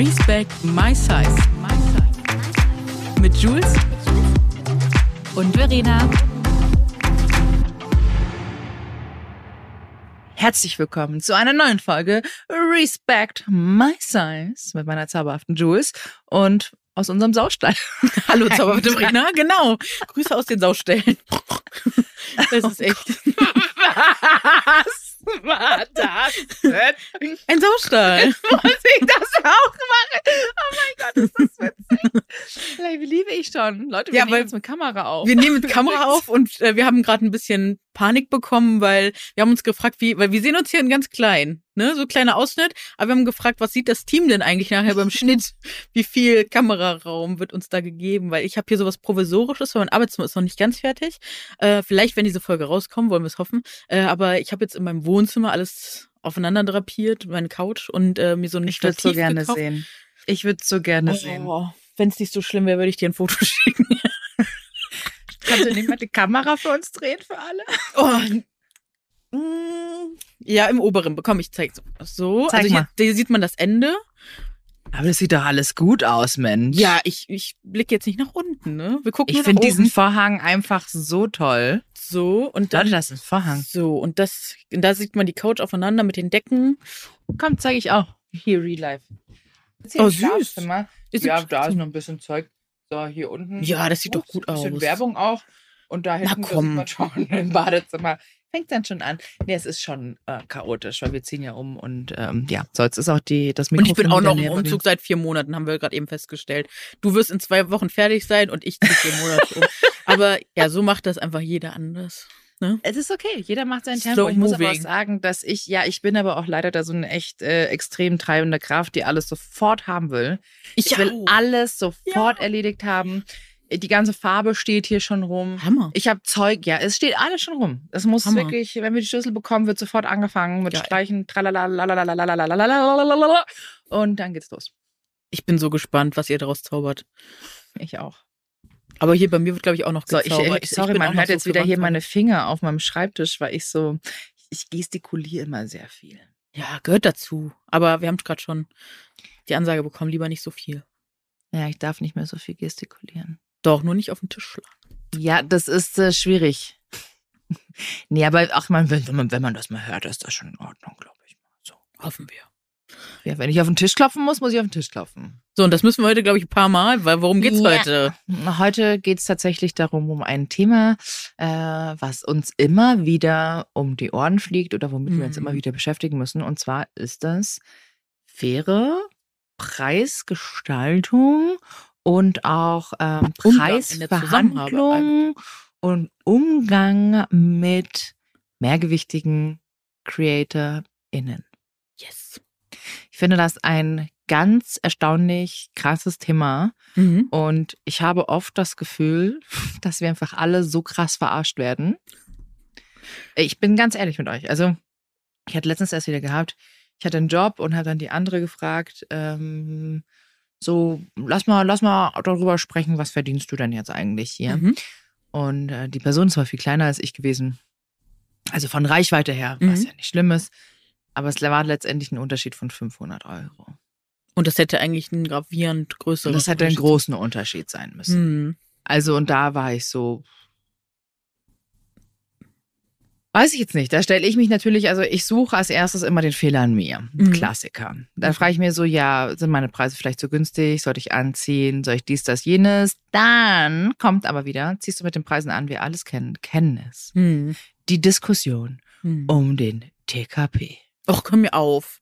Respect My Size. Mit Jules und Verena. Herzlich willkommen zu einer neuen Folge Respect My Size mit meiner zauberhaften Jules und aus unserem Saustall. Hallo zauberhafte Verena, genau. Grüße aus den Saustellen. Das ist echt. Was? War das denn? Ein Saustall. Muss ich das auch machen? Oh mein Gott, ist das witzig. Vielleicht liebe ich schon. Leute, wir Ja, nehmen jetzt mit Kamera auf. Wir nehmen mit Kamera auf und äh, wir haben gerade ein bisschen Panik bekommen, weil wir haben uns gefragt, wie, weil wir sehen uns hier in ganz klein, ne, so kleiner Ausschnitt, aber wir haben gefragt, was sieht das Team denn eigentlich nachher beim Schnitt? Wie viel Kameraraum wird uns da gegeben? Weil ich habe hier sowas Provisorisches, weil mein Arbeitszimmer ist noch nicht ganz fertig. Äh, vielleicht, wenn diese Folge rauskommt, wollen wir es hoffen. Äh, aber ich habe jetzt in meinem Wohnzimmer alles aufeinander drapiert, meine Couch und äh, mir so ein ich würde Stativ so gerne gekauft. sehen. Ich würde so gerne sehen. Oh, wenn es nicht so schlimm wäre, würde ich dir ein Foto schicken. Kannst du nicht mal die Kamera für uns drehen für alle? Oh. mm, Ja, im oberen. Komm, ich zeig's. So, Zeig also hier, hier sieht man das Ende. Aber das sieht doch alles gut aus, Mensch. Ja, ich, ich blicke jetzt nicht nach unten, ne? Wir gucken Ich finde diesen. Vorhang einfach so toll. so und dann Leute, das ist ein Vorhang. so und das und da sieht man die Couch aufeinander mit den Decken. Komm, zeige ich auch. Hier, Real Life. Oh, süß. Ist Ja, da ist noch ein bisschen Zeug. So, hier unten. Ja, das sieht doch gut ein bisschen aus. Werbung auch. Und da hinten das komm. man schon im Badezimmer. Fängt dann schon an. Nee, es ist schon äh, chaotisch, weil wir ziehen ja um und ähm, ja, so jetzt ist auch die, das Und Mikrofon ich bin auch noch im. Umzug seit vier Monaten, haben wir gerade eben festgestellt. Du wirst in zwei Wochen fertig sein und ich ziehe vier Monate um. Aber ja, so macht das einfach jeder anders. Ne? Es ist okay, jeder macht sein Slow Tempo. Ich muss aber auch sagen, dass ich, ja, ich bin aber auch leider da so eine echt äh, extrem treibende Kraft, die alles sofort haben will. Ich will auch. alles sofort erledigt haben. Die ganze Farbe steht hier schon rum. Hammer. Ich habe Zeug, ja, es steht alles schon rum. Es muss Hammer. wirklich, wenn wir die Schlüssel bekommen, wird sofort angefangen mit Geil. Streichen, und dann geht's los. Ich bin so gespannt, was ihr daraus zaubert. Ich auch. Aber hier bei mir wird, glaube ich, auch noch So, ich, gezaubert. ich, sorry, auch man hört so jetzt für wieder hier Wandfarben. meine Finger auf meinem Schreibtisch, weil ich so, ich gestikuliere immer sehr viel. Ja, gehört dazu. Aber wir haben gerade schon die Ansage bekommen, lieber nicht so viel. Ja, ich darf nicht mehr so viel gestikulieren. Doch, nur nicht auf den Tisch schlagen. Ja, das ist äh, schwierig. nee, aber ach man, wenn, wenn man, wenn man das mal hört, ist das schon in Ordnung, glaube ich. So. Hoffen wir. Ja, wenn ich auf den Tisch klopfen muss, muss ich auf den Tisch klopfen. So, und das müssen wir heute, glaube ich, ein paar Mal, weil worum geht's Ja. heute? Heute geht es tatsächlich darum, um ein Thema, äh, was uns immer wieder um die Ohren fliegt oder womit wir uns Mhm. immer wieder beschäftigen müssen. Und zwar ist das faire Preisgestaltung und auch ähm, Preisverhandlung und Umgang mit mehrgewichtigen CreatorInnen. Yes. Ich finde das ein ganz erstaunlich krasses Thema. Mhm. Und ich habe oft das Gefühl, dass wir einfach alle so krass verarscht werden. Ich bin ganz ehrlich mit euch. Also, ich hatte letztens erst wieder gehabt, ich hatte einen Job und habe dann die andere gefragt, ähm, so, lass mal, lass mal darüber sprechen, was verdienst du denn jetzt eigentlich hier? Mhm. Und äh, die Person ist zwar viel kleiner als ich gewesen. Also von Reichweite her, was Mhm. ja nicht schlimm ist. Aber es war letztendlich ein Unterschied von 500 Euro. Und das hätte eigentlich einen gravierend größeren. Das hätte ein Unterschied großen Unterschied sein müssen. Mhm. Also, und da war ich so. Weiß ich jetzt nicht. Da stelle ich mich natürlich, also ich suche als erstes immer den Fehler an mir. Mhm. Klassiker. Da frage ich mir so, ja, sind meine Preise vielleicht zu günstig? Sollte ich anziehen? Soll ich dies, das, jenes? Dann kommt aber wieder, ziehst du mit den Preisen an, wir alles kennen, kennen es. Mhm. Die Diskussion Mhm. um den TKP. Och, komm mir auf.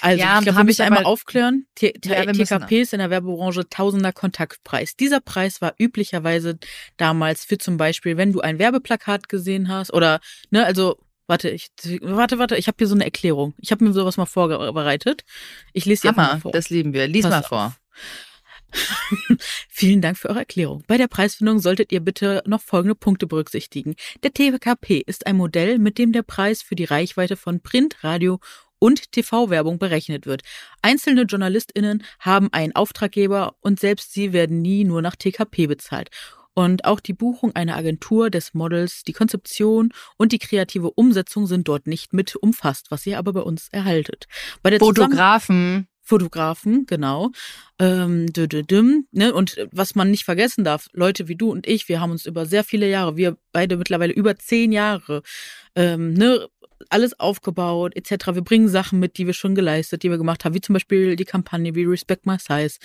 Also, Ja, ich glaube, wir müssen einmal aufklären. T Ja, TKP ist in der Werbebranche Tausender Kontaktpreis. Dieser Preis war üblicherweise damals für zum Beispiel, wenn du ein Werbeplakat gesehen hast oder, ne, also, warte, ich, warte, warte, ich habe hier so eine Erklärung. Ich habe mir sowas mal vorbereitet. Ich lese dir einfach mal Hammer, vor. das lieben wir. Lies Pass mal auf. Vielen Dank für eure Erklärung. Bei der Preisfindung solltet ihr bitte noch folgende Punkte berücksichtigen. Der TKP ist ein Modell, mit dem der Preis für die Reichweite von Print, Radio und TV-Werbung berechnet wird. Einzelne JournalistInnen haben einen Auftraggeber und selbst sie werden nie nur nach TKP bezahlt. Und auch die Buchung einer Agentur des Models, die Konzeption und die kreative Umsetzung sind dort nicht mit umfasst, was ihr aber bei uns erhaltet. Bei der Fotografen. Fotografen, genau. Ähm, dü -dü -düm, ne? Und was man nicht vergessen darf, Leute wie du und ich, wir haben uns über sehr viele Jahre, wir beide mittlerweile über zehn Jahre, ähm, ne, alles aufgebaut, etc. Wir bringen Sachen mit, die wir schon geleistet, die wir gemacht haben, wie zum Beispiel die Kampagne wie Respect My Size.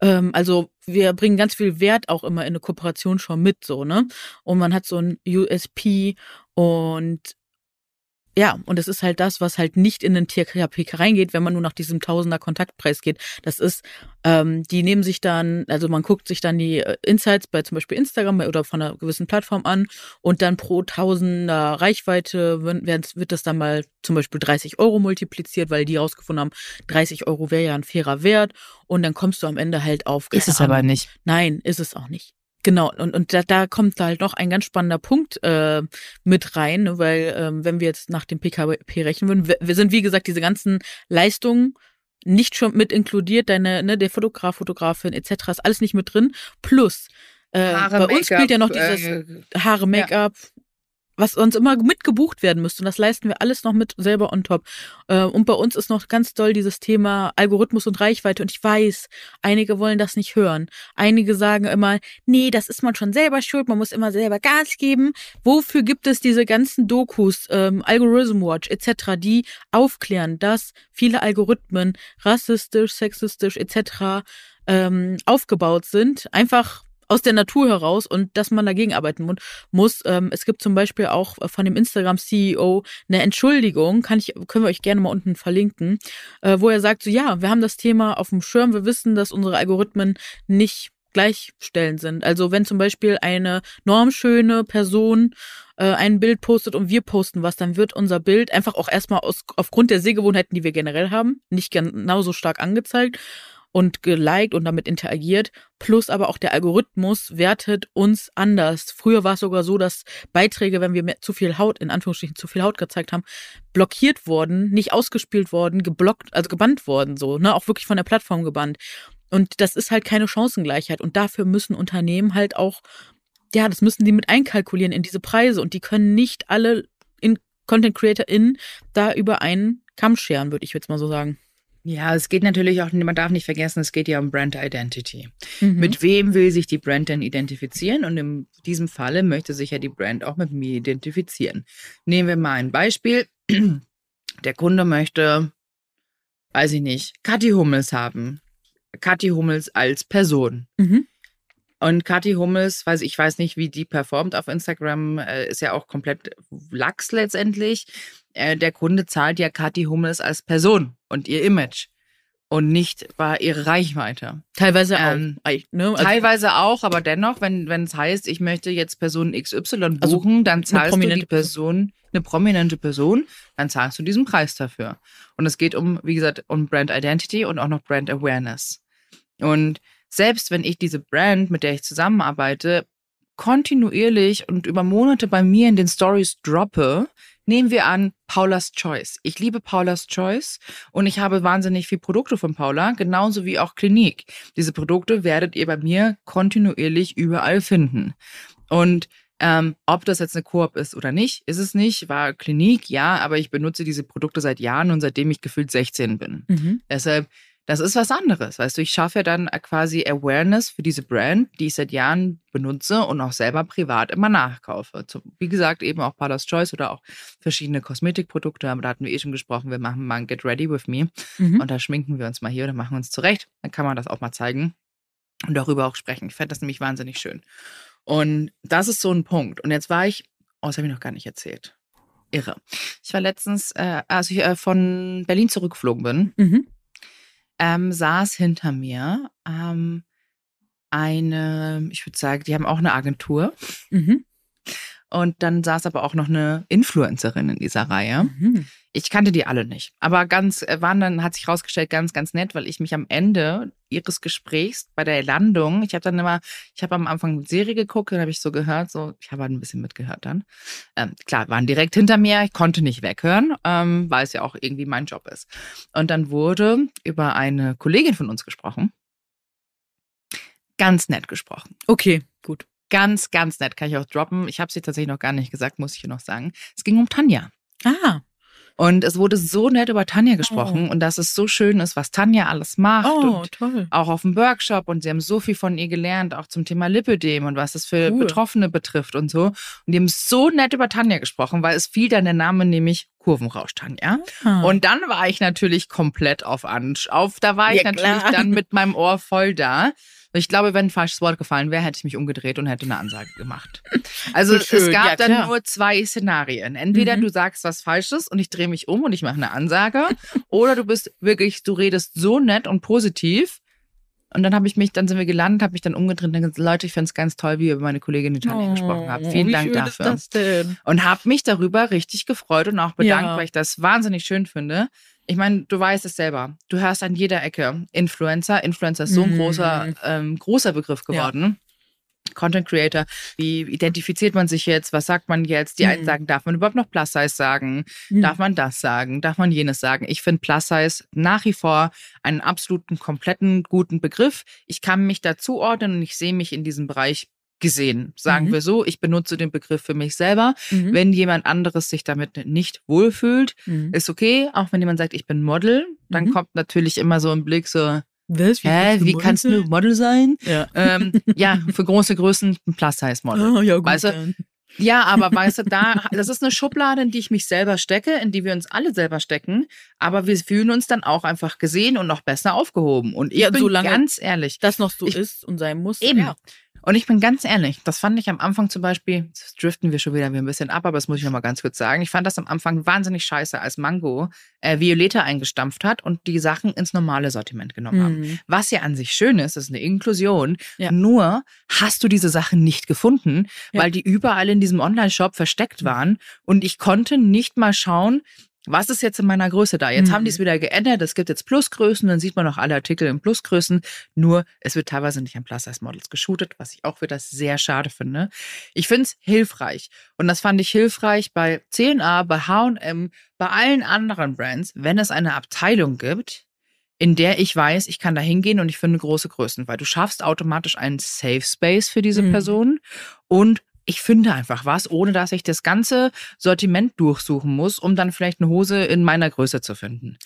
Ähm, also wir bringen ganz viel Wert auch immer in eine Kooperation schon mit, so, ne? Und man hat so ein USP und ja, und es ist halt das, was halt nicht in den TKP reingeht, wenn man nur nach diesem Tausender Kontaktpreis geht. Das ist, ähm, die nehmen sich dann, also man guckt sich dann die äh, Insights bei zum Beispiel Instagram oder von einer gewissen Plattform an und dann pro Tausender Reichweite wird, wird das dann mal zum Beispiel 30 Euro multipliziert, weil die rausgefunden haben, 30 Euro wäre ja ein fairer Wert und dann kommst du am Ende halt auf. Ist es aber nicht. Nein, ist es auch nicht. Genau, und, und da, da kommt halt noch ein ganz spannender Punkt äh, mit rein, ne, weil ähm, wenn wir jetzt nach dem PKP rechnen würden, wir, wir sind wie gesagt diese ganzen Leistungen nicht schon mit inkludiert, deine, ne, der Fotograf, Fotografin etc. ist alles nicht mit drin. Plus äh, Haare, bei uns spielt ja noch dieses äh, Haare, Make-up, was uns immer mitgebucht werden müsste. Und das leisten wir alles noch mit selber on top. Äh, und bei uns ist noch ganz doll dieses Thema Algorithmus und Reichweite. Und ich weiß, einige wollen das nicht hören. Einige sagen immer, nee, das ist man schon selber schuld, man muss immer selber Gas geben. Wofür gibt es diese ganzen Dokus, ähm, Algorithm Watch etc., die aufklären, dass viele Algorithmen rassistisch, sexistisch etc. Ähm, aufgebaut sind? Einfach aus der Natur heraus und dass man dagegen arbeiten muss. Ähm, es gibt zum Beispiel auch von dem Instagram-CEO eine Entschuldigung, kann ich, können wir euch gerne mal unten verlinken, äh, wo er sagt, so ja, wir haben das Thema auf dem Schirm, wir wissen, dass unsere Algorithmen nicht gleichstellend sind. Also wenn zum Beispiel eine normschöne Person äh, ein Bild postet und wir posten was, dann wird unser Bild einfach auch erstmal aus, aufgrund der Sehgewohnheiten, die wir generell haben, nicht genauso stark angezeigt und geliked und damit interagiert. Plus aber auch der Algorithmus wertet uns anders. Früher war es sogar so, dass Beiträge, wenn wir mehr, zu viel Haut, in Anführungsstrichen zu viel Haut gezeigt haben, blockiert worden, nicht ausgespielt worden, geblockt, also gebannt worden, so, ne, auch wirklich von der Plattform gebannt. Und das ist halt keine Chancengleichheit. Und dafür müssen Unternehmen halt auch, ja, das müssen die mit einkalkulieren in diese Preise. Und die können nicht alle in Content CreatorInnen da über einen Kamm scheren, würde ich jetzt mal so sagen. Ja, es geht natürlich auch, man darf nicht vergessen, es geht ja um Brand Identity. Mhm. Mit wem will sich die Brand denn identifizieren? Und in diesem Falle möchte sich ja die Brand auch mit mir identifizieren. Nehmen wir mal ein Beispiel. Der Kunde möchte, weiß ich nicht, Kathi Hummels haben. Kathi Hummels als Person. Mhm. Und Kathi Hummels, weiß ich weiß nicht, wie die performt auf Instagram, äh, ist ja auch komplett Lachs letztendlich. Äh, der Kunde zahlt ja Kathi Hummels als Person und ihr Image und nicht war ihre Reichweite. Teilweise ähm, auch. Ne? Also teilweise auch, aber dennoch, wenn wenn es heißt, ich möchte jetzt Person XY also buchen, also dann zahlst du die Person, eine prominente Person, dann zahlst du diesen Preis dafür. Und es geht um, wie gesagt, um Brand Identity und auch noch Brand Awareness. Und selbst wenn ich diese Brand, mit der ich zusammenarbeite, kontinuierlich und über Monate bei mir in den Stories droppe, nehmen wir an Paula's Choice. Ich liebe Paula's Choice und ich habe wahnsinnig viel Produkte von Paula, genauso wie auch Klinik. Diese Produkte werdet ihr bei mir kontinuierlich überall finden. Und ähm, ob das jetzt eine Koop ist oder nicht, ist es nicht. War Klinik, ja, aber ich benutze diese Produkte seit Jahren und seitdem ich gefühlt 16 bin. Mhm. Deshalb das ist was anderes. Weißt du, ich schaffe ja dann quasi Awareness für diese Brand, die ich seit Jahren benutze und auch selber privat immer nachkaufe. Wie gesagt, eben auch Paula's Choice oder auch verschiedene Kosmetikprodukte. Aber da hatten wir eh schon gesprochen, wir machen mal ein Get Ready with Me. Mhm. Und da schminken wir uns mal hier oder machen uns zurecht. Dann kann man das auch mal zeigen und darüber auch sprechen. Ich fände das nämlich wahnsinnig schön. Und das ist so ein Punkt. Und jetzt war ich, oh, das habe ich noch gar nicht erzählt. Irre. Ich war letztens, äh, als ich äh, von Berlin zurückgeflogen bin, mhm ähm, saß hinter mir ähm, eine, ich würde sagen, die haben auch eine Agentur. Mhm. Und dann saß aber auch noch eine Influencerin in dieser Reihe. Mhm. Ich kannte die alle nicht. Aber ganz, äh, waren dann, hat sich rausgestellt, ganz, ganz nett, weil ich mich am Ende ihres Gesprächs bei der Landung, ich habe dann immer, ich habe am Anfang Serie geguckt, dann habe ich so gehört, so, ich habe halt ein bisschen mitgehört dann. Ähm, klar, waren direkt hinter mir, ich konnte nicht weghören, ähm, weil es ja auch irgendwie mein Job ist. Und dann wurde über eine Kollegin von uns gesprochen. Ganz nett gesprochen. Okay, gut. Ganz, ganz nett, kann ich auch droppen. Ich habe sie tatsächlich noch gar nicht gesagt, muss ich hier noch sagen. Es ging um Tanja. Ah. Und es wurde so nett über Tanja gesprochen Oh. und dass es so schön ist, was Tanja alles macht. Oh, und toll. auch auf dem Workshop und sie haben so viel von ihr gelernt, auch zum Thema Lipödem und was es für Cool. Betroffene betrifft und so. Und die haben so nett über Tanja gesprochen, weil es fiel dann der Name nämlich Kurvenrausch Tanja. Ah. Und dann war ich natürlich komplett auf Ansch. Auf, da war ich Ja, natürlich klar. dann mit meinem Ohr voll da. Ich glaube, wenn ein falsches Wort gefallen wäre, hätte ich mich umgedreht und hätte eine Ansage gemacht. Also es gab Ja, dann nur zwei Szenarien. Entweder Mhm. du sagst was Falsches und ich drehe mich um und ich mache eine Ansage, oder du bist wirklich, du redest so nett und positiv. Und dann habe ich mich, dann sind wir gelandet, habe mich dann umgedreht und gesagt, Leute, ich finde es ganz toll, wie ihr über meine Kollegin Italien gesprochen habt. Vielen Oh, Dank dafür. Und habe mich darüber richtig gefreut und auch bedankt, Ja. weil ich das wahnsinnig schön finde. Ich meine, du weißt es selber. Du hörst an jeder Ecke Influencer. Influencer ist so ein Mhm. großer, ähm, großer Begriff Ja. Content Creator, wie identifiziert man sich jetzt? Was sagt man jetzt? Die einen Mhm. sagen, darf man überhaupt noch Plus Size sagen? Mhm. Darf man das sagen? Darf man jenes sagen? Ich finde Plus Size nach wie vor einen absoluten, kompletten, guten Begriff. Ich kann mich dazu ordnen und ich sehe mich in diesem Bereich gesehen. Sagen Mhm. wir so, ich benutze den Begriff für mich selber. Mhm. Wenn jemand anderes sich damit nicht wohlfühlt, Mhm. ist okay. Auch wenn jemand sagt, ich bin Model, dann Mhm. kommt natürlich immer so ein Blick so, Was? hä, kannst wie kannst du? Model sein? Ja. ähm, ja, für große Größen ein Plus-Size-Model. Ah, ja, gut. Weißt du. Ja, aber weißt du, da, das ist eine Schublade, in die ich mich selber stecke, in die wir uns alle selber stecken. Aber wir fühlen uns dann auch einfach gesehen und noch besser aufgehoben. Und ich Ja, bin ganz ehrlich. das noch so Ich- ist und sein muss. Eben. Ja. Und ich bin ganz ehrlich, das fand ich am Anfang zum Beispiel, jetzt driften wir schon wieder ein bisschen ab, aber das muss ich nochmal ganz kurz sagen. Ich fand das am Anfang wahnsinnig scheiße, als Mango äh, Violeta eingestampft hat und die Sachen ins normale Sortiment genommen haben. Mhm. Was ja an sich schön ist, ist eine Inklusion. Ja. Nur hast du diese Sachen nicht gefunden, Ja. weil die überall in diesem Online-Shop versteckt Mhm. waren und ich konnte nicht mal schauen, was ist jetzt in meiner Größe da? Jetzt Mhm. haben die es wieder geändert. Es gibt jetzt Plusgrößen, dann sieht man auch alle Artikel in Plusgrößen. Nur es wird teilweise nicht an Plus-Size-Models geshootet, was ich auch wieder sehr schade finde. Ich finde es hilfreich. Und das fand ich hilfreich bei CNA, bei H&M, bei allen anderen Brands, wenn es eine Abteilung gibt, in der ich weiß, ich kann da hingehen und ich finde große Größen, weil du schaffst automatisch einen Safe Space für diese Mhm. Person und ich finde einfach was, ohne dass ich das ganze Sortiment durchsuchen muss, um dann vielleicht eine Hose in meiner Größe zu finden.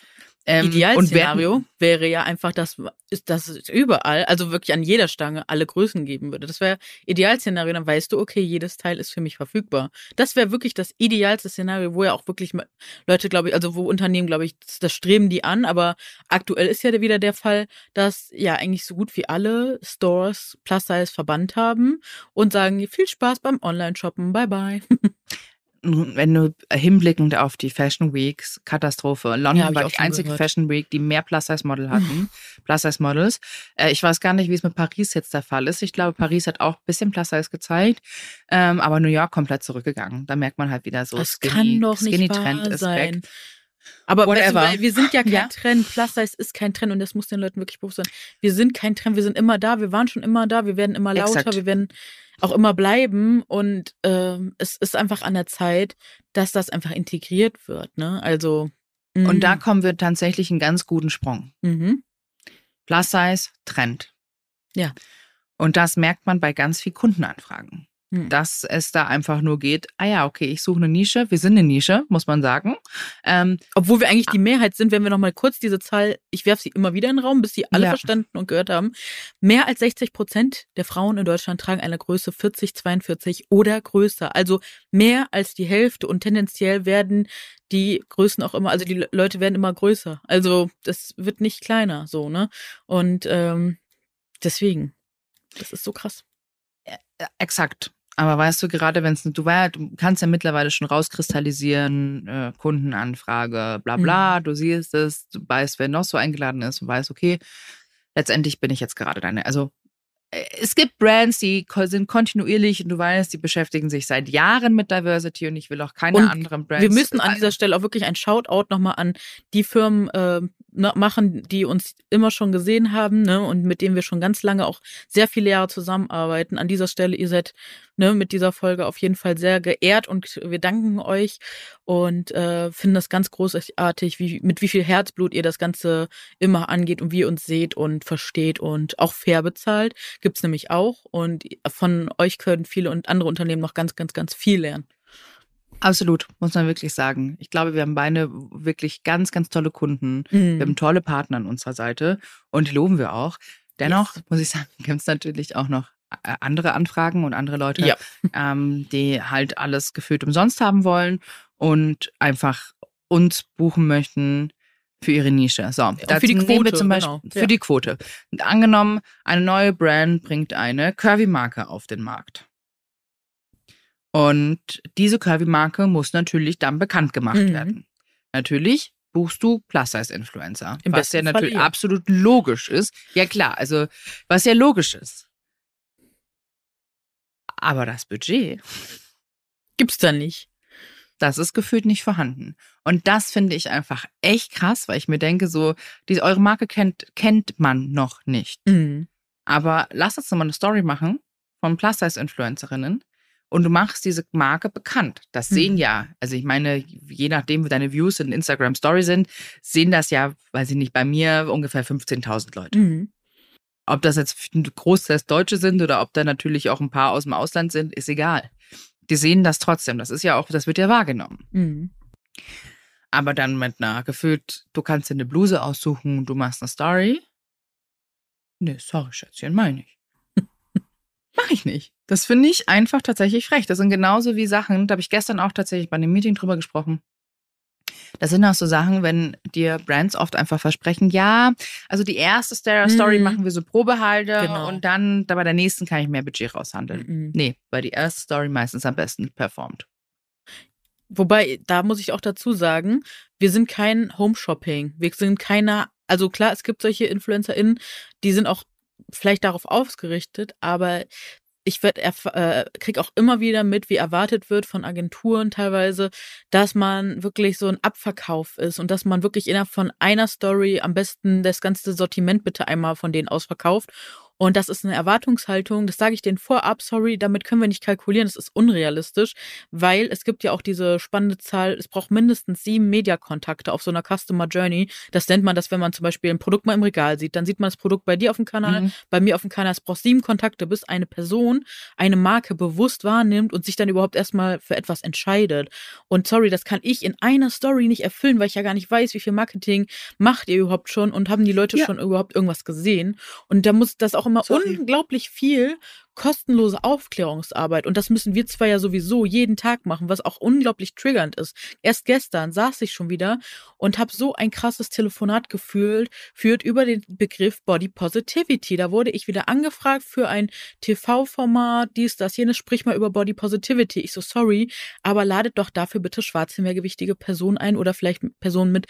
Ähm, Idealszenario wäre ja einfach, dass, dass es überall, also wirklich an jeder Stange, alle Größen geben würde. Das wäre Idealszenario, dann weißt du, okay, jedes Teil ist für mich verfügbar. Das wäre wirklich das idealste Szenario, wo ja auch wirklich Leute, glaube ich, also wo Unternehmen, glaube ich, das, das streben die an, aber aktuell ist ja wieder der Fall, dass ja eigentlich so gut wie alle Stores Plus Size verbannt haben und sagen, viel Spaß beim Online-Shoppen, bye bye. wenn du hinblickend auf die Fashion Weeks, Katastrophe. London Ja, war die einzige gehört. Fashion Week, die mehr Plus-Size-Model hatten, Plus-Size-Models. Äh, ich weiß gar nicht, wie es mit Paris jetzt der Fall ist. Ich glaube, Paris hat auch ein bisschen Plus-Size gezeigt, ähm, aber New York komplett zurückgegangen. Da merkt man halt wieder so, das Skinny, kann doch nicht Skinny Trend ist sein. weg. Aber weißt du, Whatever. wir sind ja kein Ja. Trend. Plus Size ist kein Trend und das muss den Leuten wirklich bewusst sein. Wir sind kein Trend, wir sind immer da, wir waren schon immer da, wir werden immer lauter, Exakt. wir werden auch immer bleiben und ähm, es ist einfach an der Zeit, dass das einfach integriert wird. Ne? Also Und mhm. da kommen wir tatsächlich einen ganz guten Sprung. mhm. Plus-Size, Trend. Ja. Und das merkt man bei ganz viel Kundenanfragen. Hm. Dass es da einfach nur geht, ah ja, okay, ich suche eine Nische. Wir sind eine Nische, muss man sagen. Ähm, Obwohl wir eigentlich die Mehrheit sind, wenn wir nochmal kurz diese Zahl, ich werfe sie immer wieder in den Raum, bis sie alle Ja. verstanden und gehört haben. Mehr als 60 Prozent der Frauen in Deutschland tragen eine Größe 40, 42 oder größer. Also mehr als die Hälfte und tendenziell werden die Größen auch immer, also die Le- Leute werden immer größer. Also das wird nicht kleiner, so, ne? Und ähm, deswegen, das ist so krass. äh, exakt. Aber weißt du, gerade wenn es du, war, du kannst ja mittlerweile schon rauskristallisieren, äh, Kundenanfrage, bla bla, du siehst es, du weißt, wer noch so eingeladen ist und weißt, okay, letztendlich bin ich jetzt gerade deine. Also äh, es gibt Brands, die sind kontinuierlich und du weißt, die beschäftigen sich seit Jahren mit Diversity und ich will auch keine Und anderen Brands. Wir müssen an dieser Stelle auch wirklich ein Shoutout nochmal an die Firmen äh, machen, die uns immer schon gesehen haben ne, und mit denen wir schon ganz lange auch sehr viele Jahre zusammenarbeiten. An dieser Stelle, ihr seid ne, mit dieser Folge auf jeden Fall sehr geehrt und wir danken euch und äh, finden das ganz großartig, wie, mit wie viel Herzblut ihr das Ganze immer angeht und wie ihr uns seht und versteht und auch fair bezahlt. Gibt's nämlich auch und von euch können viele und andere Unternehmen noch ganz, ganz, ganz viel lernen. Absolut, muss man wirklich sagen. Ich glaube, wir haben beide wirklich ganz, ganz tolle Kunden. Mhm. Wir haben tolle Partner an unserer Seite und die loben wir auch. Dennoch muss ich sagen, gibt es natürlich auch noch äh, andere Anfragen und andere Leute, Ja. ähm, die halt alles gefühlt umsonst haben wollen und einfach uns buchen möchten für ihre Nische. So, dazu für die nehmen wir Quote, zum Beispiel genau. für Ja. die Quote. Und angenommen, eine neue Brand bringt eine Curvy-Marke auf den Markt. Und diese Curvy-Marke muss natürlich dann bekannt gemacht Mhm. werden. Natürlich buchst du Plus-Size-Influencer. Was ja natürlich ihr. absolut logisch ist. Ja klar, also was ja logisch ist. Aber das Budget, Gibt's da nicht. das ist gefühlt nicht vorhanden. Und das finde ich einfach echt krass, weil ich mir denke, so, diese, eure Marke kennt, kennt man noch nicht. Mhm. Aber lass uns doch mal eine Story machen von Plus-Size-Influencerinnen und du machst diese Marke bekannt. Das Mhm. sehen ja, also ich meine, je nachdem, wie deine Views in Instagram Story sind, sehen das ja, weiß ich nicht, bei mir ungefähr 15.000 Leute. Mhm. Ob das jetzt ein Großteil Deutsche sind oder ob da natürlich auch ein paar aus dem Ausland sind, ist egal. Die sehen das trotzdem. Das ist ja auch, das wird ja wahrgenommen. Mhm. Aber dann mit einer gefühlt, du kannst dir eine Bluse aussuchen, du machst eine Story. Nee, sorry, Schätzchen, meine ich. Mach ich nicht. Das finde ich einfach tatsächlich frech. Das sind genauso wie Sachen, da habe ich gestern auch tatsächlich bei einem Meeting drüber gesprochen. Das sind auch so Sachen, wenn dir Brands oft einfach versprechen, ja, also die erste Star- Story Mhm. machen wir so Probehalter Genau. und dann da bei der nächsten kann ich mehr Budget raushandeln. Mhm. Nee, weil die erste Story meistens am besten performt. Wobei, da muss ich auch dazu sagen, wir sind kein Home-Shopping. Wir sind keiner, also klar, es gibt solche InfluencerInnen, die sind auch vielleicht darauf ausgerichtet, aber ich werd, äh, krieg auch immer wieder mit, wie erwartet wird von Agenturen teilweise, dass man wirklich so ein Abverkauf ist und dass man wirklich innerhalb von einer Story am besten das ganze Sortiment bitte einmal von denen ausverkauft. Und das ist eine Erwartungshaltung, das sage ich denen vorab, sorry, damit können wir nicht kalkulieren, das ist unrealistisch, weil es gibt ja auch diese spannende Zahl, es braucht mindestens sieben Mediakontakte auf so einer Customer Journey. Das nennt man das, wenn man zum Beispiel ein Produkt mal im Regal sieht, dann sieht man das Produkt bei dir auf dem Kanal, Mhm. bei mir auf dem Kanal. Es braucht sieben Kontakte, bis eine Person eine Marke bewusst wahrnimmt und sich dann überhaupt erstmal für etwas entscheidet. Und sorry, das kann ich in einer Story nicht erfüllen, weil ich ja gar nicht weiß, wie viel Marketing macht ihr überhaupt schon und haben die Leute Ja. schon überhaupt irgendwas gesehen. Und da muss das auch immer Sorry. unglaublich viel kostenlose Aufklärungsarbeit. Und das müssen wir zwar ja sowieso jeden Tag machen, was auch unglaublich triggernd ist. Erst gestern saß ich schon wieder und habe so ein krasses Telefonat gefühlt, führt über den Begriff Body Positivity. Da wurde ich wieder angefragt für ein TV-Format, dies, das, jenes, sprich mal über Body Positivity. Ich so, sorry, aber ladet doch dafür bitte schwarze, mehrgewichtige Personen ein oder vielleicht Personen mit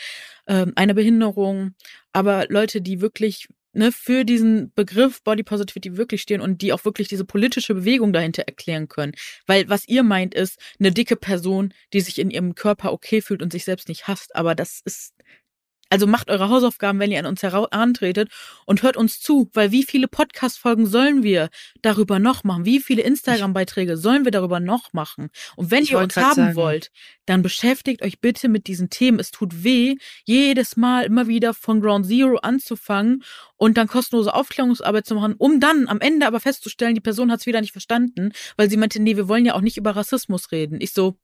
ähm, einer Behinderung. Aber Leute, die wirklich ne, für diesen Begriff Body Positivity wirklich stehen und die auch wirklich diese politische Bewegung dahinter erklären können. Weil was ihr meint ist eine dicke Person, die sich in ihrem Körper okay fühlt und sich selbst nicht hasst. Aber das ist also macht eure Hausaufgaben, wenn ihr an uns herantretet und hört uns zu, weil wie viele Podcast-Folgen sollen wir darüber noch machen? Wie viele Instagram-Beiträge sollen wir darüber noch machen? Und wenn Ich ihr uns haben sagen. wollt, dann beschäftigt euch bitte mit diesen Themen. Es tut weh, jedes Mal immer wieder von Ground Zero anzufangen und dann kostenlose Aufklärungsarbeit zu machen, um dann am Ende aber festzustellen, die Person hat es wieder nicht verstanden, weil sie meinte, nee, wir wollen ja auch nicht über Rassismus reden. Ich so,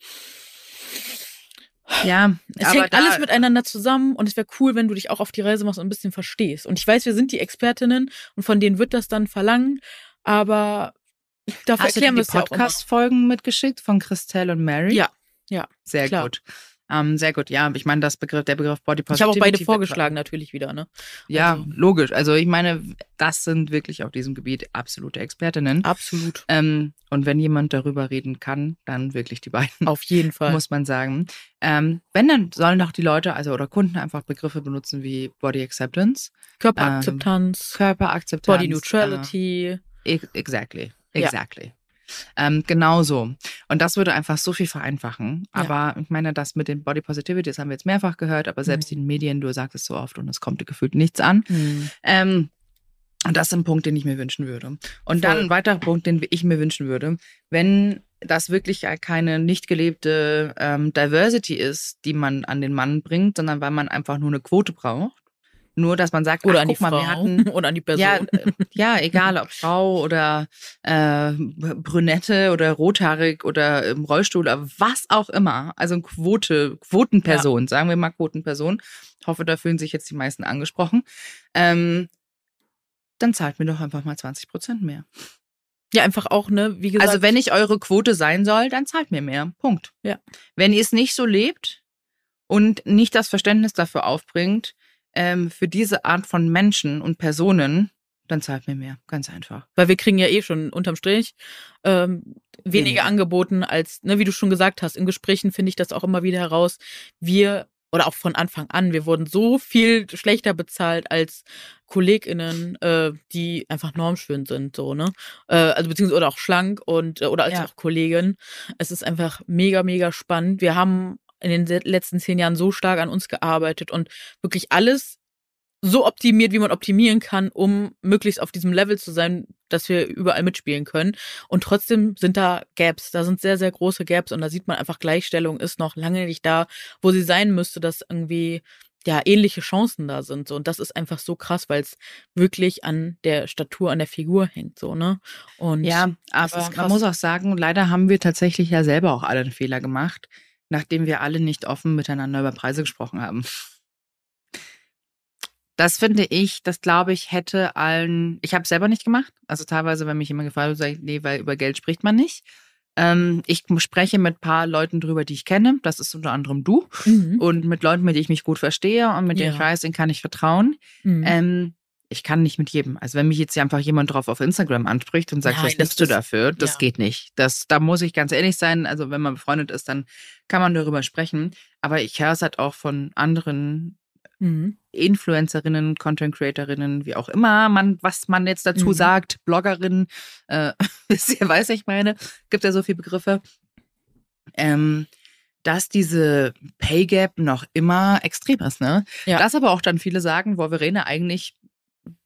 Ja, es aber hängt alles miteinander zusammen und es wäre cool, wenn du dich auch auf die Reise machst und ein bisschen verstehst. Und ich weiß, wir sind die Expertinnen und von denen wird das dann verlangen, aber dafür Hast erklären wir die es ja auch immer. Podcast-Folgen mitgeschickt von Christelle und Mary? Ja, ja, Sehr klar. gut. Ähm, sehr gut. Ja, ich meine, das Begriff, der Begriff Body Ich Positivity. habe auch beide vorgeschlagen natürlich wieder, ne? Ja, Also- logisch. Also ich meine, das sind wirklich auf diesem Gebiet absolute Expertinnen. Absolut. Ähm, und wenn jemand darüber reden kann, dann wirklich die beiden, Auf jeden Fall. muss man sagen. Ähm, wenn, dann sollen doch die Leute, also oder Kunden einfach Begriffe benutzen wie Body Acceptance, Körperakzeptanz, Körperakzeptanz. Body Neutrality. Äh, ex- exactly. Ja. Ähm, genau so. Und das würde einfach so viel vereinfachen. Ja. Aber ich meine, das mit den Body Positivity, das haben wir jetzt mehrfach gehört, aber selbst Mhm. in den Medien, du sagst es so oft und es kommt dir gefühlt nichts an. Hm. Ähm, und das ist ein Punkt, den ich mir wünschen würde. Und dann Voll. ein weiterer Punkt, den ich mir wünschen würde, wenn das wirklich keine nicht gelebte ähm, Diversity ist, die man an den Mann bringt, sondern weil man einfach nur eine Quote braucht, Nur, dass man sagt, Oder ach, an die mal, Frau wir hatten oder an die Person. ja, äh, ja, egal ob Frau oder äh, Brünette oder rothaarig oder im Rollstuhl oder was auch immer. Also eine Quote, Quotenperson, sagen wir mal Quotenperson. Hoffe, da fühlen sich jetzt die meisten angesprochen. Ähm, dann zahlt mir doch einfach mal 20 Prozent mehr. Ja, einfach auch, ne, wie gesagt. Also wenn ich eure Quote sein soll, dann zahlt mir mehr. Punkt. Ja. Wenn ihr es nicht so lebt und nicht das Verständnis dafür aufbringt, ähm, für diese Art von Menschen und Personen, dann zahlt mir mehr. Ganz einfach. weil wir kriegen ja eh schon unterm Strich ähm, weniger Weniger. angeboten als, ne, wie du schon gesagt hast, in Gesprächen finde ich das auch immer wieder heraus. Wir oder auch von Anfang an, wir wurden so viel schlechter bezahlt als KollegInnen, äh, die einfach normschön sind, so, ne? Äh, also beziehungsweise oder auch schlank und äh, oder als Ja. auch Kollegin. Es ist einfach mega, mega spannend. Wir haben in den letzten zehn Jahren so stark an uns gearbeitet und wirklich alles so optimiert, wie man optimieren kann, um möglichst auf diesem Level zu sein, dass wir überall mitspielen können. Und trotzdem sind da Gaps, da sind sehr, sehr große Gaps und da sieht man einfach, Gleichstellung ist noch lange nicht da, wo sie sein müsste, dass irgendwie ja ähnliche Chancen da sind. So. Und das ist einfach so krass, weil es wirklich an der Statur, an der Figur hängt, so, ne? Und Ja, aber man muss auch sagen, leider haben wir tatsächlich ja selber auch alle einen Fehler gemacht, nachdem wir alle nicht offen miteinander über Preise gesprochen haben. Das finde ich, das glaube ich, hätte allen, ich habe es selber nicht gemacht. Also teilweise, wenn mich jemand gefragt hat, sage ich, nee, weil über Geld spricht man nicht. Ähm, ich spreche mit ein paar Leuten drüber, die ich kenne. Das ist unter anderem du. Mhm. Und mit Leuten, mit denen ich mich gut verstehe und mit denen Ja. ich weiß, denen kann ich vertrauen. Mhm. Ähm, ich kann nicht mit jedem. Also wenn mich jetzt einfach jemand drauf auf Instagram anspricht und sagt, Nein, was das nimmst du dafür? Das ja. geht nicht. Das, da muss ich ganz ehrlich sein. Also wenn man befreundet ist, dann kann man darüber sprechen. Aber ich höre es halt auch von anderen Mhm. Influencerinnen, Content Creatorinnen, wie auch immer man, was man jetzt dazu Mhm. sagt, Bloggerinnen, äh, wisst ihr, weiß ich meine, gibt ja so viele Begriffe, ähm, dass diese Pay Gap noch immer extrem ist, ne? Ja. Dass aber auch dann viele sagen, boah, Verena, eigentlich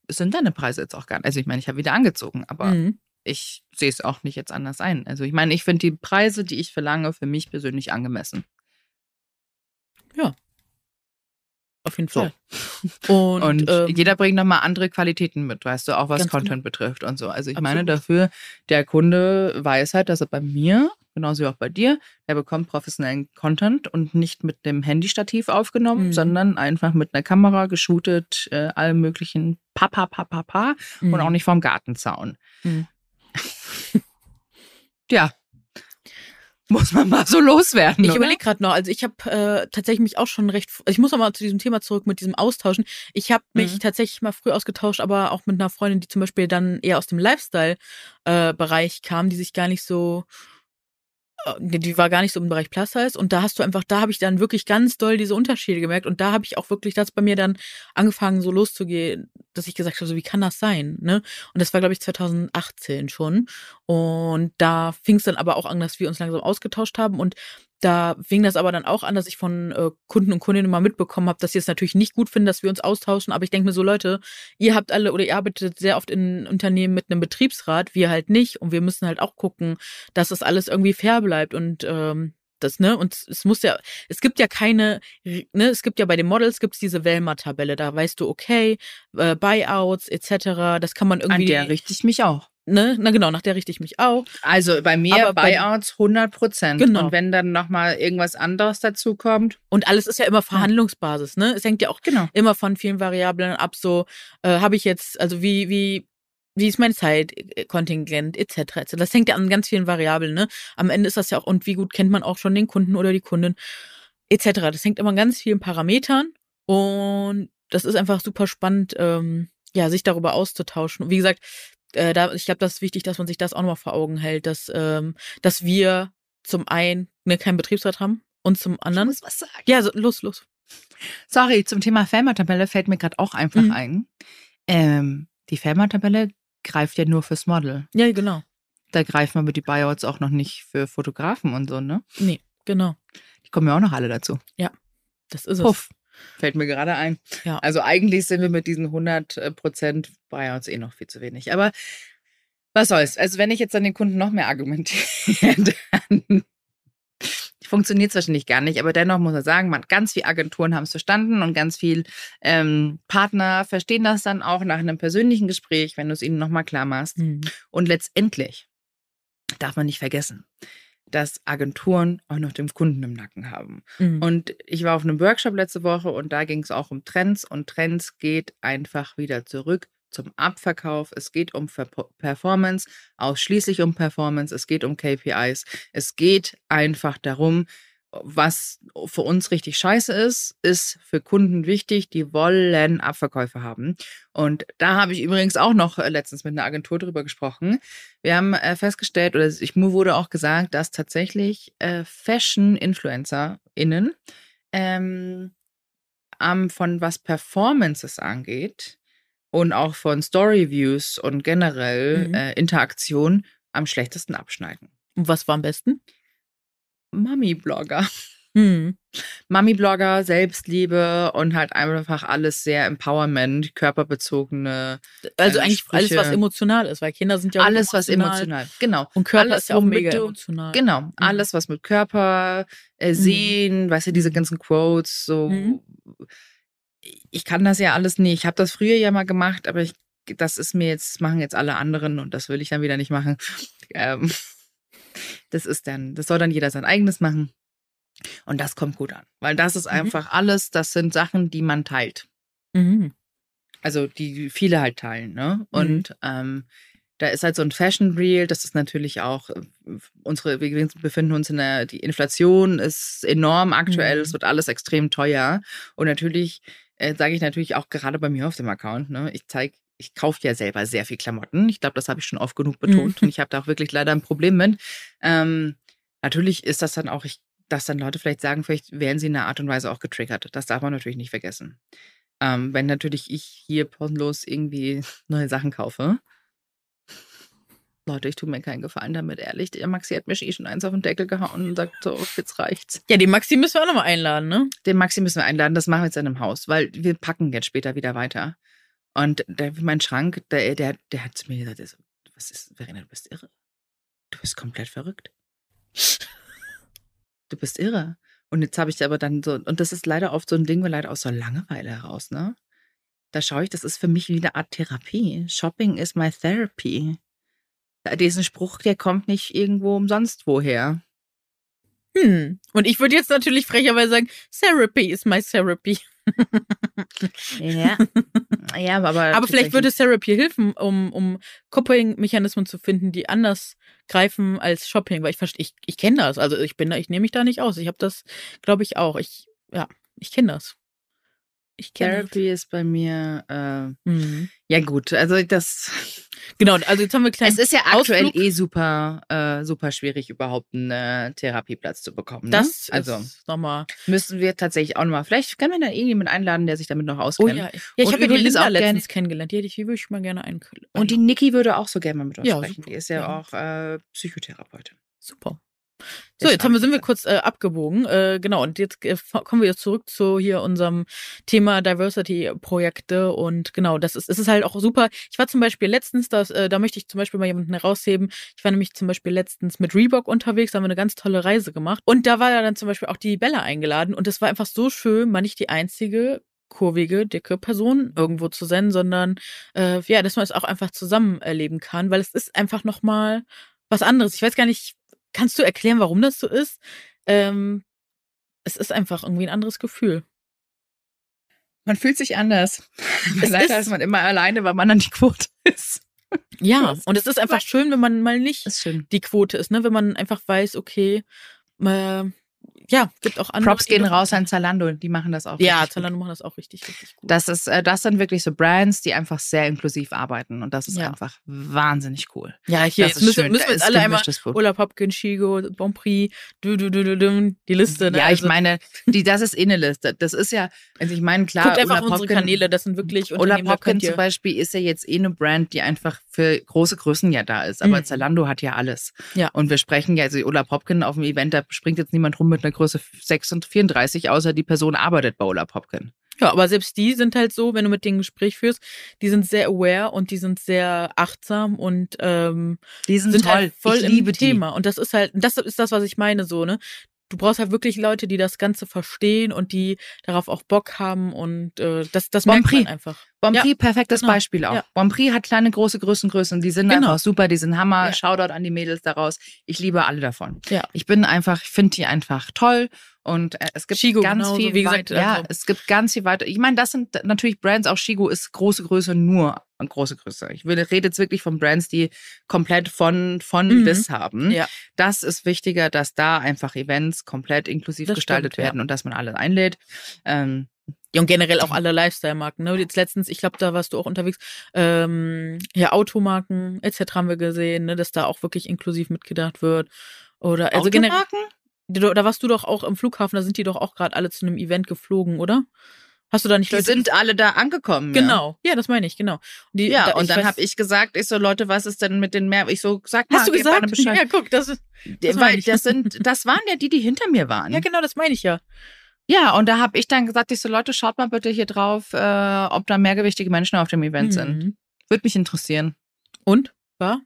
sind deine Preise jetzt auch gar nicht. Also ich meine, ich habe wieder angezogen, aber Mhm. ich sehe es auch nicht jetzt anders ein. Also ich meine, ich finde die Preise, die ich verlange, für mich persönlich angemessen. Auf jeden So. Fall. Und, Und ähm, jeder bringt nochmal andere Qualitäten mit, weißt du, auch was Ganz Content genau. betrifft und so. Also ich Absolut. meine dafür, der Kunde weiß halt, dass er bei mir, genauso wie auch bei dir, er bekommt professionellen Content und nicht mit dem Handystativ aufgenommen, Mhm. sondern einfach mit einer Kamera geshootet, äh, allem möglichen Papa, Papa, Papa und mhm. auch nicht vom Gartenzaun. Mhm. ja. Muss man mal so loswerden. Ich überlege gerade noch, also ich habe äh, tatsächlich mich auch schon recht, also ich muss noch mal zu diesem Thema zurück mit diesem Austauschen. Ich habe mich Mhm. tatsächlich mal früh ausgetauscht, aber auch mit einer Freundin, die zum Beispiel dann eher aus dem Lifestyle-Bereich kam, die sich gar nicht so, äh, die die war gar nicht so im Bereich Plus Size und da hast du einfach, da habe ich dann wirklich ganz doll diese Unterschiede gemerkt und da habe ich auch wirklich das bei mir dann angefangen so loszugehen, dass ich gesagt habe, so wie kann das sein, ne? Und das war glaube ich 2018 schon und da fing es dann aber auch an, dass wir uns langsam ausgetauscht haben und da fing das aber dann auch an, dass ich von äh, Kunden und Kundinnen mal mitbekommen habe, dass sie es natürlich nicht gut finden, dass wir uns austauschen. Aber ich denke mir so, Leute, ihr habt alle oder ihr arbeitet sehr oft in Unternehmen mit einem Betriebsrat, wir halt nicht. Und wir müssen halt auch gucken, dass das alles irgendwie fair bleibt. Und ähm, das, ne, und es muss ja, es gibt ja keine, ne, es gibt ja bei den Models gibt's diese Velma-Tabelle, da weißt du, okay, äh, Buyouts etc., das kann man irgendwie, An der richte ich mich auch. Ne, na genau, nach der richte ich mich auch. Also bei mir bei- Buyouts 100 Prozent. Genau. Und wenn dann nochmal irgendwas anderes dazu kommt, Und alles ist ja immer Verhandlungsbasis, ne? Es hängt ja auch genau. immer von vielen Variablen ab. So äh, habe ich jetzt, also wie wie wie ist mein Zeitkontingent etc. etc. Das hängt ja an ganz vielen Variablen. Ne? Am Ende ist das ja auch und wie gut kennt man auch schon den Kunden oder die Kundin etc. Das hängt immer an ganz vielen Parametern und das ist einfach super spannend, ähm, ja, sich darüber auszutauschen. Und wie gesagt, äh, da, ich glaube, das ist wichtig, dass man sich das auch nochmal vor Augen hält, dass ähm, dass wir zum einen ne, keinen Betriebsrat haben und zum anderen muss was sagen. ja, so, los, los. Sorry, zum Thema Fellmer-Tabelle fällt mir gerade auch einfach Mhm. ein. Ähm, die Fellmer-Tabelle greift ja nur fürs Model. Ja, genau. Da greifen aber die Buyouts auch noch nicht für Fotografen und so, ne? Nee, genau. Die kommen ja auch noch alle dazu. Das ist es. Fällt mir gerade ein. Ja. Also eigentlich sind wir mit diesen 100 Prozent Buyouts eh noch viel zu wenig. Aber was soll's. Also wenn ich jetzt an den Kunden noch mehr argumentiere, dann funktioniert es wahrscheinlich gar nicht, aber dennoch muss man sagen, man, ganz viele Agenturen haben es verstanden und ganz viele ähm, Partner verstehen das dann auch nach einem persönlichen Gespräch, wenn du es ihnen nochmal klar machst. Mhm. Und letztendlich darf man nicht vergessen, dass Agenturen auch noch den Kunden im Nacken haben. Mhm. Und ich war auf einem Workshop letzte Woche und da ging es auch um Trends und Trends geht einfach wieder zurück zum Abverkauf. Es geht um Ver Performance, ausschließlich um Performance. Es geht um KPIs. Es geht einfach darum, was für uns richtig scheiße ist, ist für Kunden wichtig, die wollen Abverkäufe haben. Und da habe ich übrigens auch noch äh, letztens mit einer Agentur drüber gesprochen. Wir haben äh, festgestellt, oder ich, mir wurde auch gesagt, dass tatsächlich äh, Fashion-InfluencerInnen ähm, von was Performances angeht und auch von Story-Views und generell Mhm. äh, Interaktion am schlechtesten abschneiden. Und was war am besten? Mami-Blogger. Mhm. Mami-Blogger, Selbstliebe und halt einfach alles sehr Empowerment, körperbezogene, Also Äh, eigentlich alles, was Sprüche. emotional ist, weil Kinder sind ja auch alles was emotional. Genau. Und Körper Alles, ist ja auch mega du- emotional. Genau. Alles, was mit Körper, äh, sehen, weißt du, diese ganzen Quotes, so. Mhm. Ich kann das ja alles nie. Ich habe das früher ja mal gemacht, aber ich, das ist mir jetzt, machen jetzt alle anderen und das will ich dann wieder nicht machen. Ähm, das ist dann, das soll dann jeder sein eigenes machen. Und das kommt gut an. Weil das ist Mhm. einfach alles, das sind Sachen, die man teilt. Mhm. Also die viele halt teilen, ne? Mhm. Und ähm, da ist halt so ein Fashion Reel, das ist natürlich auch äh, unsere, wir befinden uns in der, die Inflation ist enorm aktuell, Mhm. es wird alles extrem teuer. Und natürlich äh, sage ich natürlich auch gerade bei mir auf dem Account, ne, ich zeige, ich kaufe ja selber sehr viel Klamotten. Ich glaube, das habe ich schon oft genug betont Mhm. und ich habe da auch wirklich leider ein Problem mit. Ähm, natürlich ist das dann auch, ich, dass dann Leute vielleicht sagen, vielleicht werden sie in einer Art und Weise auch getriggert. Das darf man natürlich nicht vergessen. Ähm, wenn natürlich ich hier pausenlos irgendwie neue Sachen kaufe. Leute, ich tue mir keinen Gefallen damit, ehrlich. Der Maxi hat mir eh schon eins auf den Deckel gehauen und sagt so, jetzt reicht's. Ja, die Maxi müssen wir auch nochmal einladen, ne? Den Maxi müssen wir einladen, das machen wir jetzt in einem Haus, weil wir packen jetzt später wieder weiter. Und der, mein Schrank, der, der, der hat zu mir gesagt, so, was ist, Verena, du bist irre. Du bist komplett verrückt. Du bist irre. Und jetzt habe ich aber dann so, und das ist leider oft so ein Ding, weil leider aus so Langeweile heraus, ne? Da schaue ich, das ist für mich wie eine Art Therapie. Shopping is my therapy. Diesen Spruch, der kommt nicht irgendwo umsonst woher. Hm. Und ich würde jetzt natürlich frecherweise sagen, Therapy is my therapy. Ja. ja, aber. Aber vielleicht würde Therapy helfen, um, um Coping-Mechanismen zu finden, die anders greifen als Shopping. Weil ich verstehe, ich, ich kenne das. Also ich bin da, ich nehme mich da nicht aus. Ich habe das, glaube ich, auch. Ich, ja, ich kenne das. Ich. Therapy ist bei mir. Äh, Mhm. ja, gut. Also, das. Genau, also jetzt haben wir kleinen Es ist ja aktuell Ausflug. eh super, äh, super schwierig, überhaupt einen äh, Therapieplatz zu bekommen. Ne? Das also nochmal. müssen wir tatsächlich auch nochmal. Vielleicht können wir da irgendjemanden einladen, der sich damit noch Oh auskennt. ja, ja ich Und habe ja die Linda auch letztens kennengelernt. Die, hätte ich, die würde ich mal gerne ein. Und die Niki würde auch so gerne mal mit uns Ja, sprechen. super. Die ist ja, Ja. auch äh, Psychotherapeutin. Super. So, jetzt haben wir, sind wir kurz äh, abgebogen. Äh, genau, und jetzt äh, kommen wir jetzt zurück zu hier unserem Thema Diversity-Projekte. Und genau, das ist, es ist halt auch super. Ich war zum Beispiel letztens, das, äh, da möchte ich zum Beispiel mal jemanden herausheben. Ich war nämlich zum Beispiel letztens mit Reebok unterwegs, da haben wir eine ganz tolle Reise gemacht. Und da war ja dann zum Beispiel auch die Bella eingeladen. Und das war einfach so schön, mal nicht die einzige kurvige, dicke Person irgendwo zu sein, sondern äh, ja, dass man es auch einfach zusammen erleben kann, weil es ist einfach nochmal was anderes. Ich weiß gar nicht, kannst du erklären, warum das so ist? Ähm, es ist einfach irgendwie ein anderes Gefühl. Man fühlt sich anders. Es Leider ist- ist man immer alleine, weil man dann die Quote ist. Ja, und es ist einfach schön, wenn man mal nicht ist schön. die Quote ist, ne? Wenn man einfach weiß, okay, äh, ja, gibt auch andere. Props gehen raus an Zalando, die machen das auch. Ja, richtig gut. Zalando machen das auch richtig, richtig gut. Das ist, äh, das sind wirklich so Brands, die einfach sehr inklusiv arbeiten und das ist Ja. einfach wahnsinnig cool. ja, hier, das jetzt müssen, müssen wir jetzt alle einmal. Urlaub Hopkins, Chigo, Bonprix, du, du, du, du, du, die Liste, ne? Ja, ich Also, meine, die, das ist eh eine Liste. Das ist ja, also ich meine, klar, guckt einfach Ulla auf unsere Popkin- Kanäle, das sind wirklich Popkin könnt zum Beispiel ist ja jetzt eh eine Brand, die einfach für große Größen ja da ist. Aber Mhm. Zalando hat ja alles. Ja. Und wir sprechen ja, also Ulla Popkin auf dem Event, da springt jetzt niemand rum mit einer Größe 6 und 34, außer die Person arbeitet bei Ulla Popkin. Ja, aber selbst die sind halt so, wenn du mit denen ein Gespräch führst, die sind sehr aware und die sind sehr achtsam und ähm, Die sind, sind halt voll ich im liebe die. Thema. Und das ist halt, das ist das, was ich meine, so, ne? du brauchst halt wirklich Leute, die das Ganze verstehen und die darauf auch Bock haben und äh, das, das Bon merkt man einfach. Bon Ja, Prix, perfektes genau. Beispiel auch. Ja. Bon Prix hat kleine, große Größen, Größen. Die sind Genau. einfach super, die sind Hammer. Ja. Shoutout an die Mädels daraus. Ich liebe alle davon. Ja. Ich bin einfach, ich finde die einfach toll. Und äh, es gibt Shigo ganz genauso, viel wie gesagt, weit- ja, also- es gibt ganz viel weiter. Ich meine, das sind natürlich Brands, auch Shigo ist große Größe, nur große Größe. Ich will, rede jetzt wirklich von Brands, die komplett von, von Mhm. bis haben. Ja. Das ist wichtiger, dass da einfach Events komplett inklusiv Das gestaltet stimmt, ja. werden und dass man alle einlädt. Ähm, Ja, und generell auch alle Lifestyle-Marken. Ne? Jetzt letztens, ich glaube, da warst du auch unterwegs, ähm, ja, Automarken etc. haben wir gesehen, ne? dass da auch wirklich inklusiv mitgedacht wird. Oder also generell, da warst du doch auch im Flughafen, da sind die doch auch gerade alle zu einem Event geflogen, oder? Hast du da nicht Die Leute? sind alle da angekommen. Ja. genau. Ja, das meine ich, genau. Die, Ja, da- und dann habe ich gesagt, ich so, Leute, was ist denn mit den mehr? Ich so, sag mal, Hast du gesagt? Bescheid. Ja, guck, das ist. das Weil das sind, das waren ja die, die hinter mir waren. Ja, genau, das meine ich ja. Ja, und da habe ich dann gesagt, ich so, Leute, schaut mal bitte hier drauf, äh, ob da mehrgewichtige Menschen auf dem Event sind. Mhm. Würde mich interessieren. Und? War?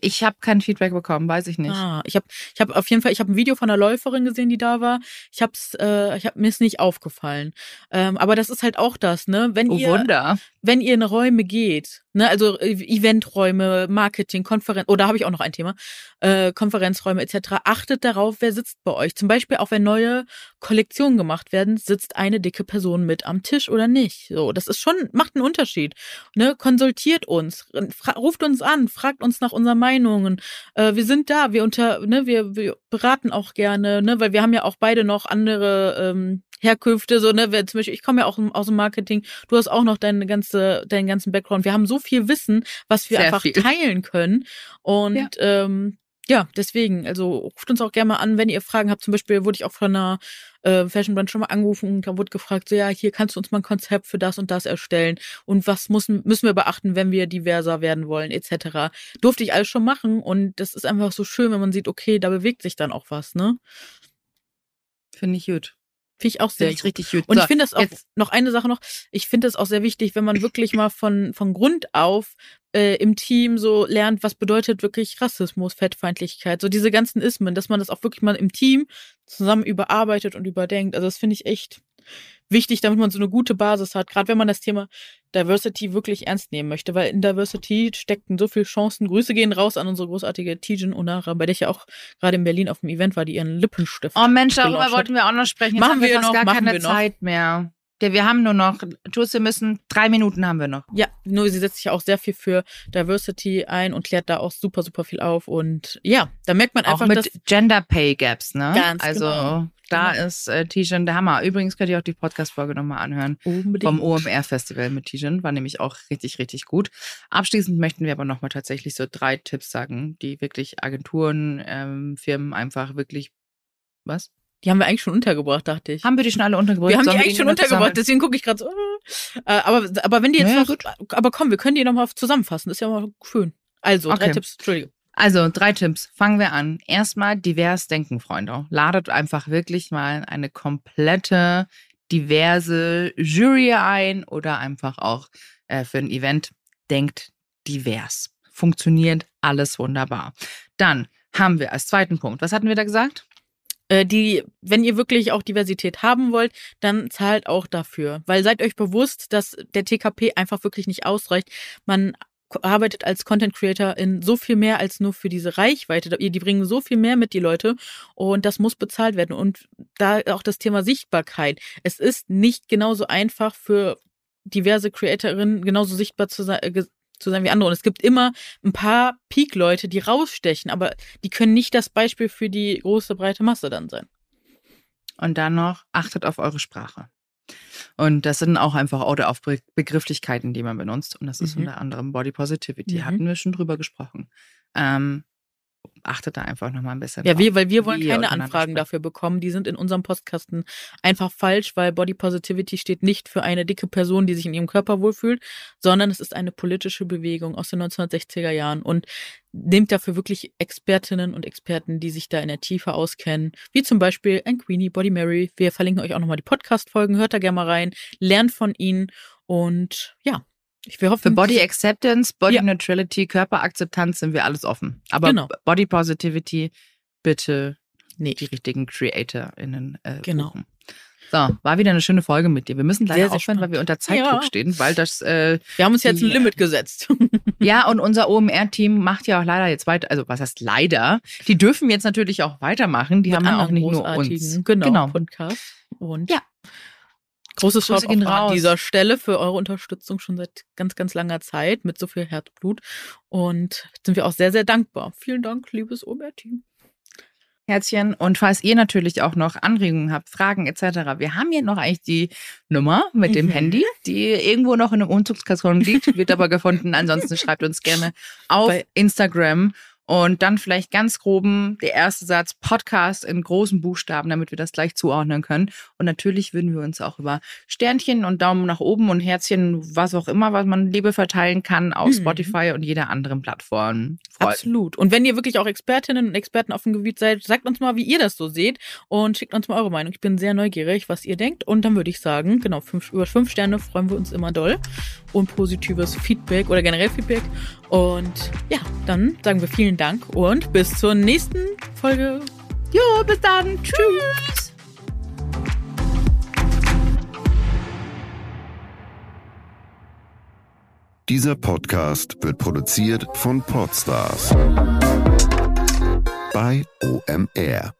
Ich habe kein Feedback bekommen, weiß ich nicht. Ah, ich habe ich hab auf jeden Fall, ich habe ein Video von einer Läuferin gesehen, die da war. Ich hab's, äh, ich hab, mir ist nicht aufgefallen. Ähm, aber das ist halt auch das, ne? Wenn Oh ihr, Wunder. wenn ihr in Räume geht, ne, also äh, Eventräume, Marketing, Konferenz, oder habe ich auch noch ein Thema, äh, Konferenzräume etc., achtet darauf, wer sitzt bei euch. Zum Beispiel auch wenn neue Kollektionen gemacht werden, sitzt eine dicke Person mit am Tisch oder nicht. So, das ist schon, macht einen Unterschied. Ne, konsultiert uns, ruft uns an, fragt uns nach unseren Meinungen. Äh, wir sind da, wir unter, ne, wir, wir beraten auch gerne, ne, weil wir haben ja auch beide noch andere ähm, Herkünfte, so, ne, zum Beispiel, ich komme ja auch aus dem Marketing, du hast auch noch deine ganze, deinen ganzen Background. Wir haben so viel Wissen, was wir Sehr einfach viel. teilen können. Und Ja. ähm, ja, deswegen, also ruft uns auch gerne mal an, wenn ihr Fragen habt. Zum Beispiel wurde ich auch von einer äh, Fashion Brand schon mal angerufen und da wurde gefragt, so ja, hier kannst du uns mal ein Konzept für das und das erstellen und was müssen, müssen wir beachten, wenn wir diverser werden wollen, etc. Durfte ich alles schon machen und das ist einfach so schön, wenn man sieht, okay, da bewegt sich dann auch was, ne? Finde ich gut. Finde ich auch sehr Finde ich richtig gut. und So, ich finde das auch, jetzt- noch eine Sache noch, ich finde das auch sehr wichtig, wenn man wirklich mal von, von Grund auf äh, im Team so lernt, was bedeutet wirklich Rassismus, Fettfeindlichkeit, so diese ganzen Ismen, dass man das auch wirklich mal im Team zusammen überarbeitet und überdenkt. Also das finde ich echt wichtig, damit man so eine gute Basis hat, gerade wenn man das Thema Diversity wirklich ernst nehmen möchte, weil in Diversity steckten so viele Chancen. Grüße gehen raus an unsere großartige Tijen Onara, bei der ich ja auch gerade in Berlin auf dem Event war, die ihren Lippenstift Oh Mensch, darüber wollten wir auch noch sprechen. Jetzt Machen haben wir wir noch, gar machen keine wir noch. Zeit mehr. Ja, wir haben nur noch, wir müssen, drei Minuten haben wir noch. Ja, nur sie setzt sich auch sehr viel für Diversity ein und klärt da auch super, super viel auf. Und ja, da merkt man Auch einfach, mit dass. Gender Pay Gaps, ne? Ganz also genau. da Genau. ist äh, Tijan der Hammer. Übrigens könnt ihr auch die Podcast-Folge nochmal anhören. Unbedingt. Vom OMR-Festival mit Tijan. War nämlich auch richtig, richtig gut. Abschließend möchten wir aber nochmal tatsächlich so drei Tipps sagen, die wirklich Agenturen, ähm, Firmen einfach wirklich. Was? Die haben wir eigentlich schon untergebracht, dachte ich. Haben wir die schon alle untergebracht? wir haben die eigentlich schon untergebracht, deswegen gucke ich gerade so. Äh, aber, aber wenn die jetzt Naja, noch. gut. Aber komm, wir können die nochmal zusammenfassen. Das ist ja mal schön. Also, drei Okay. Tipps, Entschuldige. Also, drei Tipps. Fangen wir an. Erstmal divers denken, Freunde. Ladet einfach wirklich mal eine komplette, diverse Jury ein oder einfach auch äh, für ein Event. Denkt divers. Funktioniert alles wunderbar. Dann haben wir als zweiten Punkt, was hatten wir da gesagt? Äh, die, wenn ihr wirklich auch Diversität haben wollt, dann zahlt auch dafür. Weil seid euch bewusst, dass der TKP einfach wirklich nicht ausreicht. Man arbeitet als Content Creator in so viel mehr als nur für diese Reichweite. Die die bringen so viel mehr mit, die Leute. Und das muss bezahlt werden. Und da auch das Thema Sichtbarkeit. Es ist nicht genauso einfach für diverse Creatorinnen genauso sichtbar zu sein, zu sein wie andere. Und es gibt immer ein paar Peak-Leute, die rausstechen, aber die können nicht das Beispiel für die große, breite Masse dann sein. Und dann noch, achtet auf eure Sprache. Und das sind auch einfach oder auf Be Begrifflichkeiten, die man benutzt. Und das ist Mhm. unter anderem Body Positivity. Mhm. Hatten wir schon drüber gesprochen. Ähm, achtet da einfach nochmal ein bisschen Ja, wir, weil wir wollen keine Anfragen dafür bekommen. Die sind in unserem Postkasten einfach falsch, weil Body Positivity steht nicht für eine dicke Person, die sich in ihrem Körper wohlfühlt, sondern es ist eine politische Bewegung aus den 1960er Jahren und nehmt dafür wirklich Expertinnen und Experten, die sich da in der Tiefe auskennen, wie zum Beispiel ein Queenie, Body Mary. Wir verlinken euch auch nochmal die Podcast-Folgen, hört da gerne mal rein, lernt von ihnen und ja, ich wir hoffen, Für Body Acceptance, Body Ja. Neutrality, Körperakzeptanz sind wir alles offen. Aber Genau. Body Positivity, bitte Nee. die richtigen CreatorInnen äh, Genau. buchen. So, war wieder eine schöne Folge mit dir. Wir müssen leider aufhören, weil wir unter Zeitdruck Ja. stehen, weil das äh, Wir haben uns jetzt ein. Limit gesetzt. Ja, und unser OMR-Team macht ja auch leider jetzt weiter, also was heißt leider? Die dürfen jetzt natürlich auch weitermachen. Die Mit haben ja auch nicht nur uns. Genau, genau. Podcast. Und Ja. Großes Grüße Shoutout an dieser Stelle für eure Unterstützung schon seit ganz, ganz langer Zeit mit so viel Herzblut. Und sind wir auch sehr, sehr dankbar. Vielen Dank, liebes OMR-Team. Herzchen. Und falls ihr natürlich auch noch Anregungen habt, Fragen etc., wir haben hier noch eigentlich die Nummer mit dem Mhm. Handy, die irgendwo noch in einem Umzugskarton liegt, wird aber gefunden. Ansonsten schreibt uns gerne auf Bei- Instagram. Und dann vielleicht ganz groben der erste Satz Podcast in großen Buchstaben, damit wir das gleich zuordnen können. Und natürlich würden wir uns auch über Sternchen und Daumen nach oben und Herzchen, was auch immer, was man Liebe verteilen kann, auf Mhm. Spotify und jeder anderen Plattform freuen. Absolut. Und wenn ihr wirklich auch Expertinnen und Experten auf dem Gebiet seid, sagt uns mal, wie ihr das so seht und schickt uns mal eure Meinung. Ich bin sehr neugierig, was ihr denkt. Und dann würde ich sagen, genau, fünf, über fünf Sterne freuen wir uns immer doll. Und positives Feedback oder generell Feedback. Und ja, dann sagen wir vielen Dank und bis zur nächsten Folge. Jo, bis dann. Tschüss. Dieser Podcast wird produziert von Podstars bei OMR.